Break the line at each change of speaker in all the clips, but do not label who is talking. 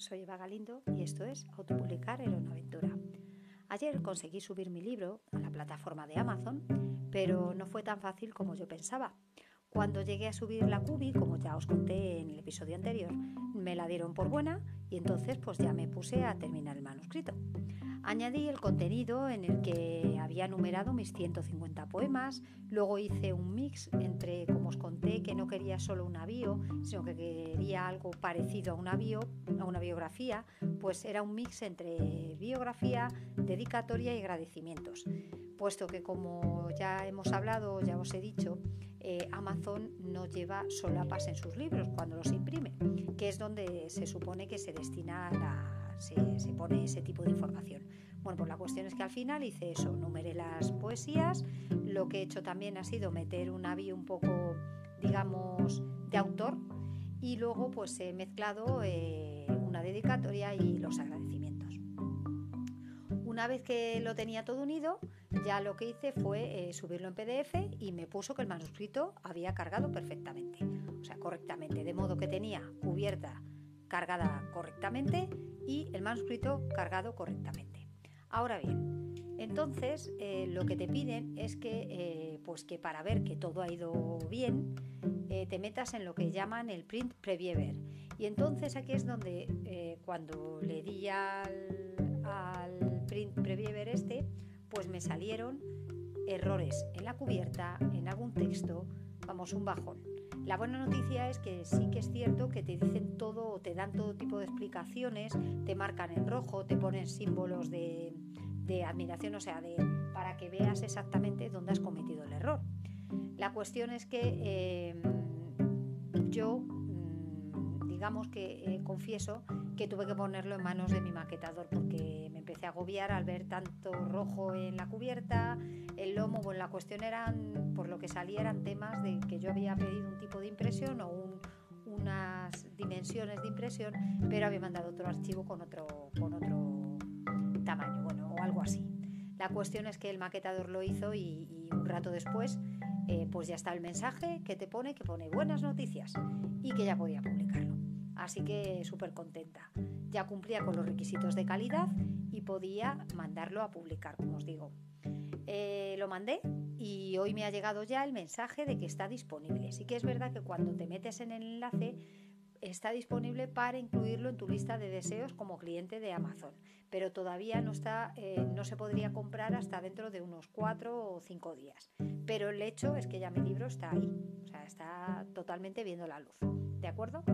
soy Eva Galindo y esto es Autopublicar era una aventura. Ayer conseguí subir mi libro a la plataforma de Amazon, pero no fue tan fácil como yo pensaba. Cuando llegué a subir la cubi, como ya os conté en el episodio anterior, me la dieron por buena y entonces pues ya me puse a terminar el manuscrito. Añadí el contenido en el que había numerado mis 150 poemas, luego hice un mix entre, como os conté, que no quería solo un avío, sino que quería algo parecido a un avío, a una biografía, pues era un mix entre biografía, dedicatoria y agradecimientos. Puesto que como ya hemos hablado, ya os he dicho, eh, Amazon no lleva solapas en sus libros cuando los imprime, que es donde se supone que se se, pone ese tipo de información. Bueno, pues la cuestión es que al final hice eso, numeré las poesías, lo que he hecho también ha sido meter un avión un poco, digamos, de autor y luego pues he mezclado eh, una dedicatoria y los agradecimientos. Una vez que lo tenía todo unido, ya lo que hice fue eh, subirlo en PDF y me puso que el manuscrito había cargado perfectamente, o sea, correctamente, de modo que tenía cubierta cargada correctamente y el manuscrito cargado correctamente. Ahora bien, entonces eh, lo que te piden es que, eh, pues que para ver que todo ha ido bien, eh, te metas en lo que llaman el print previewer. Y entonces aquí es donde cuando le di al, al print previewer este, pues me salieron errores en la cubierta, en algún texto, vamos, un bajón. La buena noticia es que sí que es cierto que te dicen todo, te dan todo tipo de explicaciones, te marcan en rojo, te ponen símbolos de, admiración, o sea, de, para que veas exactamente dónde has cometido el error. La cuestión es que em, yo digamos que eh, confieso que tuve que ponerlo en manos de mi maquetador porque me empecé a agobiar al ver tanto rojo en la cubierta, el lomo, bueno, la cuestión eran, por lo que salía, eran temas de que yo había pedido un tipo de impresión o unas dimensiones de impresión, pero había mandado otro archivo con otro, con otro tamaño, bueno, o algo así. La cuestión es que el maquetador lo hizo y, un rato después eh, pues ya está el mensaje que te pone, que pone buenas noticias y que ya podía publicarlo. Así que súper contenta. Ya cumplía con los requisitos de calidad y podía mandarlo a publicar, como os digo. Eh, lo mandé y hoy me ha llegado ya el mensaje de que está disponible. Sí que es verdad que cuando te metes en el enlace está disponible para incluirlo en tu lista de deseos como cliente de Amazon, pero todavía no está, eh, no se podría comprar hasta dentro de unos cuatro o cinco días. Pero el hecho es que ya mi libro está ahí, o sea, está totalmente viendo la luz, ¿de acuerdo?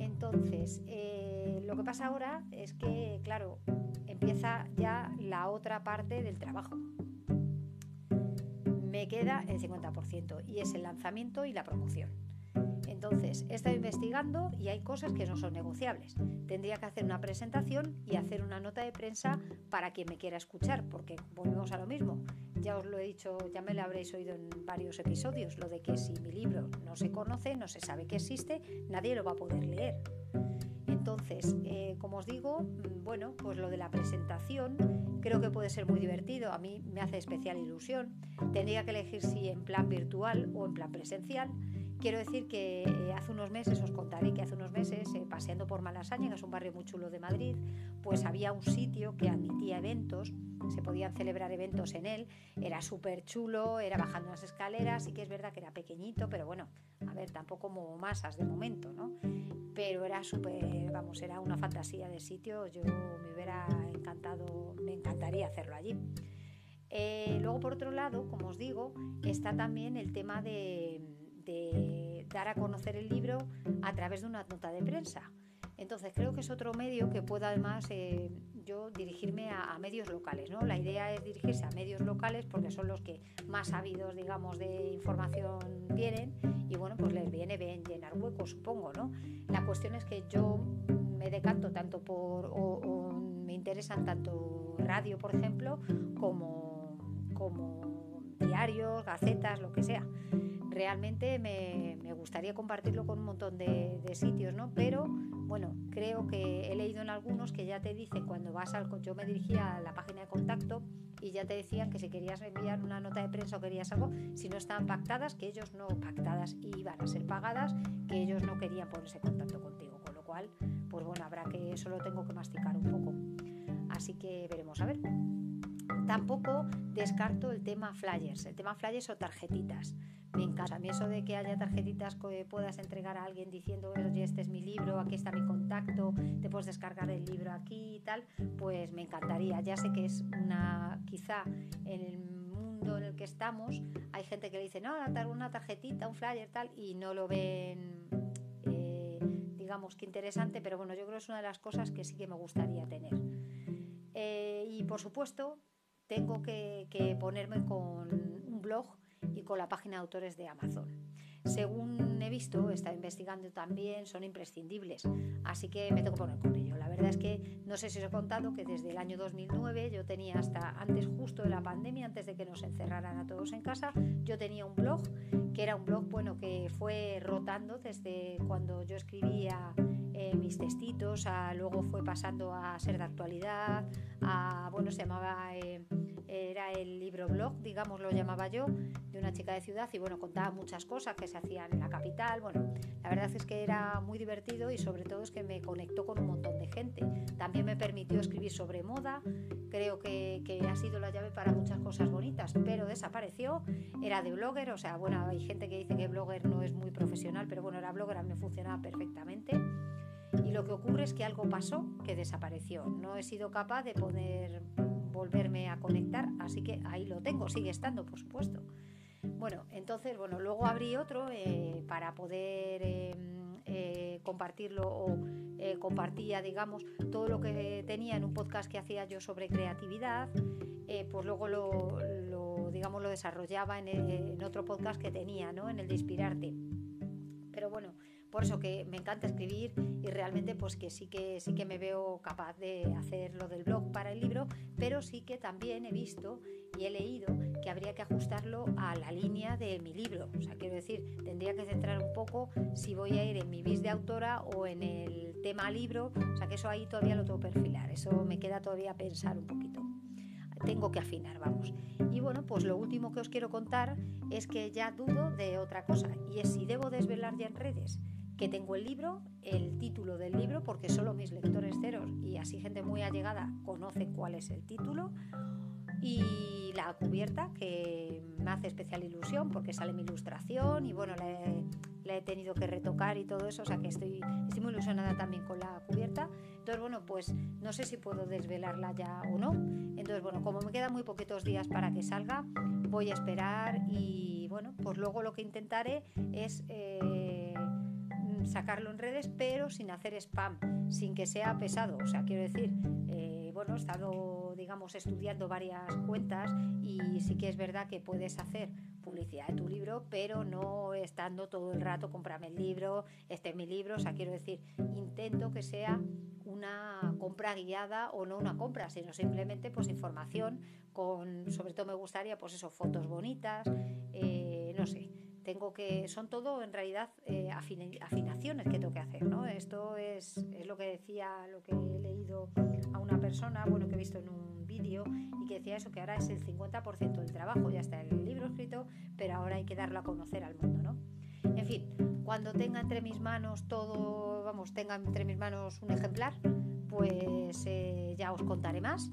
Entonces, eh, lo que pasa ahora es que, claro, empieza ya la otra parte del trabajo. Me queda el 50% y es el lanzamiento y la promoción. Entonces, he estado investigando y hay cosas que no son negociables. Tendría que hacer una presentación y hacer una nota de prensa para quien me quiera escuchar, porque volvemos a lo mismo. Ya os lo he dicho, ya me lo habréis oído en varios episodios, lo de que si mi libro no se conoce, no se sabe que existe, nadie lo va a poder leer. Entonces, eh, como os digo, mm, bueno, pues lo de la presentación creo que puede ser muy divertido. A mí me hace especial ilusión. Tendría que elegir si en plan virtual o en plan presencial. Quiero decir que eh, hace unos meses, os contaré que hace unos meses, eh, paseando por Malasaña, que es un barrio muy chulo de Madrid, pues había un sitio que admitía eventos, se podían celebrar eventos en él, era súper chulo, era bajando unas escaleras, y que es verdad que era pequeñito, pero bueno, a ver, tampoco como masas de momento, ¿no? Pero era súper, vamos, era una fantasía de sitio, yo me hubiera encantado, me encantaría hacerlo allí. Eh, luego, por otro lado, como os digo, está también el tema de dar a conocer el libro a través de una nota de prensa. Entonces creo que es otro medio que pueda además eh, yo dirigirme a, medios locales. ¿no? La idea es dirigirse a medios locales porque son los que más sabidos, digamos, de información tienen y bueno, pues les viene bien llenar huecos, supongo. ¿no? La cuestión es que yo me decanto tanto por, o, me interesan tanto radio, por ejemplo, como, como diarios, gacetas, lo que sea realmente me, gustaría compartirlo con un montón de, sitios, ¿no? Pero bueno, creo que he leído en algunos que ya te dicen cuando vas al... Yo me dirigía a la página de contacto y ya te decían que si querías enviar una nota de prensa o querías algo, si no estaban pactadas, que ellos no pactadas iban a ser pagadas, que ellos no querían ponerse en contacto contigo. Con lo cual, pues bueno, habrá que, eso lo tengo que masticar un poco. Así que veremos a ver. Tampoco descarto el tema flyers, el tema flyers o tarjetitas. Me encanta. A mí eso de que haya tarjetitas que puedas entregar a alguien diciendo, oye, este es mi libro, aquí está mi contacto, te puedes descargar el libro aquí y tal, pues me encantaría. Ya sé que es una, quizá en el mundo en el que estamos, hay gente que le dice, no, una tarjetita, un flyer, tal, y no lo ven, eh, digamos, que interesante, pero bueno, yo creo que es una de las cosas que sí que me gustaría tener. Eh, y por supuesto, tengo que, que ponerme con un blog y con la página de autores de Amazon. Según visto, he estado investigando también, son imprescindibles, así que me tengo que poner con ello. La verdad es que no sé si os he contado que desde el año 2009 yo tenía hasta antes justo de la pandemia, antes de que nos encerraran a todos en casa, yo tenía un blog que era un blog bueno que fue rotando desde cuando yo escribía eh, mis textitos, a, luego fue pasando a ser de actualidad, a bueno se llamaba eh, era el libro blog, digamos, lo llamaba yo, de una chica de ciudad y bueno, contaba muchas cosas que se hacían en la capital. Bueno, la verdad es que era muy divertido y sobre todo es que me conectó con un montón de gente. También me permitió escribir sobre moda, creo que, que ha sido la llave para muchas cosas bonitas, pero desapareció. Era de blogger, o sea, bueno, hay gente que dice que blogger no es muy profesional, pero bueno, era blogger, me funcionaba perfectamente. Y lo que ocurre es que algo pasó que desapareció. No he sido capaz de poder volverme a conectar, así que ahí lo tengo, sigue estando, por supuesto. Bueno, entonces, bueno, luego abrí otro eh, para poder em, eh, compartirlo o eh, compartía, digamos, todo lo que tenía en un podcast que hacía yo sobre creatividad, pues luego lo, digamos, lo desarrollaba en, en, otro podcast que tenía, ¿no? En el de Inspirarte. Pero bueno, por eso que me encanta escribir y realmente pues que sí que sí que me veo capaz de hacer lo del blog para el libro, pero sí que también he visto y he leído que habría que ajustarlo a la línea de mi libro. O sea, quiero decir, tendría que centrar un poco si voy a ir en mi bis de autora o en el tema libro. O sea, que eso ahí todavía lo tengo que perfilar. Eso me queda todavía pensar un poquito tengo que afinar, vamos. Y bueno, pues lo último que os quiero contar es que ya dudo de otra cosa, y es si debo desvelar ya en redes que tengo el libro, el título del libro, porque solo mis lectores ceros y así gente muy allegada conocen cuál es el título, y la cubierta, que me hace especial ilusión porque sale mi ilustración y bueno, la he, tenido que retocar y todo eso, o sea que estoy, estoy muy ilusionada también con la cubierta. Entonces, bueno, pues no sé si puedo desvelarla ya o no. Entonces, bueno, como me quedan muy poquitos días para que salga, voy a esperar y bueno, pues luego lo que intentaré es... Eh, sacarlo en redes, pero sin hacer spam, sin que sea pesado. O sea, quiero decir, eh, bueno, he estado, digamos, estudiando varias cuentas y sí que es verdad que puedes hacer publicidad de tu libro, pero no estando todo el rato, comprame el libro, este es mi libro. O sea, quiero decir, intento que sea una compra guiada o no una compra, sino simplemente pues información con, sobre todo me gustaría pues eso, fotos bonitas, eh, no sé, tengo que, son todo en realidad eh, afinaciones que tengo que hacer, ¿no? Esto es, lo que decía, lo que he leído a una persona, bueno, que he visto en un vídeo y que decía eso, que ahora es el 50% del trabajo, ya está el libro escrito, pero ahora hay que darlo a conocer al mundo, ¿no? En fin, cuando tenga entre mis manos todo, vamos, tenga entre mis manos un ejemplar, pues eh, ya os contaré más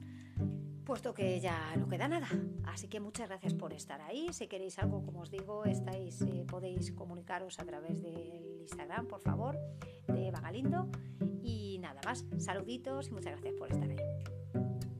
puesto que ya no queda nada. Así que muchas gracias por estar ahí. Si queréis algo, como os digo, estáis, eh, podéis comunicaros a través del Instagram, por favor, de Vagalindo. Y nada más, saluditos y muchas gracias por estar ahí.